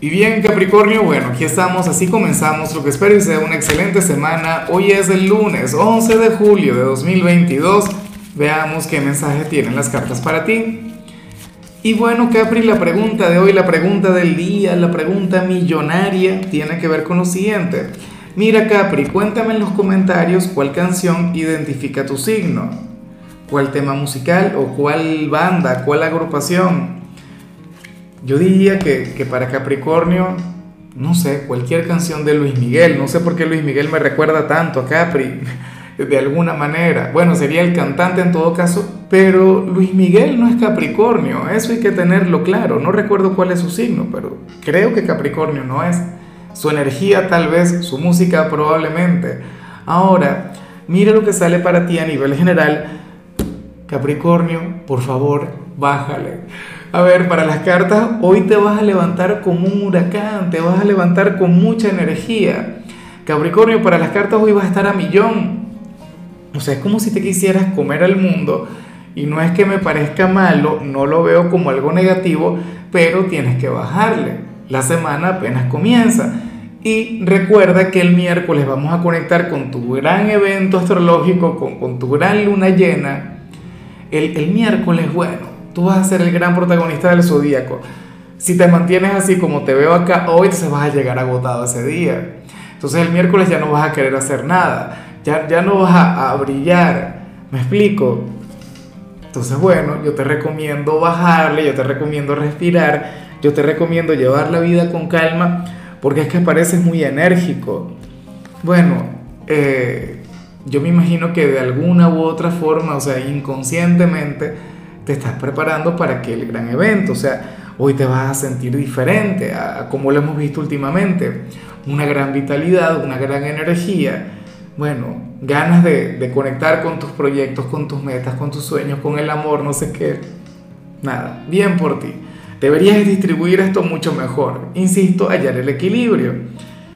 Y bien Capricornio, bueno, aquí estamos, así comenzamos, lo que espero y sea una excelente semana. Hoy es el lunes 11 de julio de 2022. Veamos qué mensaje tienen las cartas para ti. Y bueno Capri, la pregunta de hoy, la pregunta del día, la pregunta millonaria tiene que ver con lo siguiente. Mira Capri, cuéntame en los comentarios cuál canción identifica tu signo, cuál tema musical o cuál banda, cuál agrupación yo diría que, para Capricornio, no sé, cualquier canción de Luis Miguel, no sé por qué Luis Miguel me recuerda tanto a Capri, de alguna manera. Bueno, sería el cantante en todo caso, pero Luis Miguel no es Capricornio, eso hay que tenerlo claro. No recuerdo cuál es su signo, pero creo que Capricornio no es. Su energía tal vez, su música probablemente. Ahora, mira lo que sale para ti a nivel general. Capricornio, por favor, bájale. A ver, para las cartas, hoy te vas a levantar como un huracán, te vas a levantar con mucha energía. Capricornio, para las cartas hoy vas a estar a millón. O sea, es como si te quisieras comer al mundo. Y no es que me parezca malo, no lo veo como algo negativo, pero tienes que bajarle. La semana apenas comienza. Y recuerda que el miércoles vamos a conectar con tu gran evento astrológico, con, tu gran luna llena. El, el miércoles, bueno, Tú vas a ser el gran protagonista del zodíaco. Si te mantienes así como te veo acá hoy, se vas a llegar agotado ese día. Entonces el miércoles ya no vas a querer hacer nada, ya, ya no vas a, a brillar. ¿Me explico? Entonces, bueno, yo te recomiendo bajarle, yo te recomiendo respirar, yo te recomiendo llevar la vida con calma, porque es que pareces muy enérgico. Bueno, eh, yo me imagino que de alguna u otra forma, o sea, inconscientemente, te estás preparando para aquel gran evento. O sea, hoy te vas a sentir diferente a, como lo hemos visto últimamente. Una gran vitalidad, una gran energía. Bueno, ganas de, de conectar con tus proyectos, con tus metas, con tus sueños, con el amor, no sé qué. Nada, bien por ti. Deberías distribuir esto mucho mejor. Insisto, hallar el equilibrio.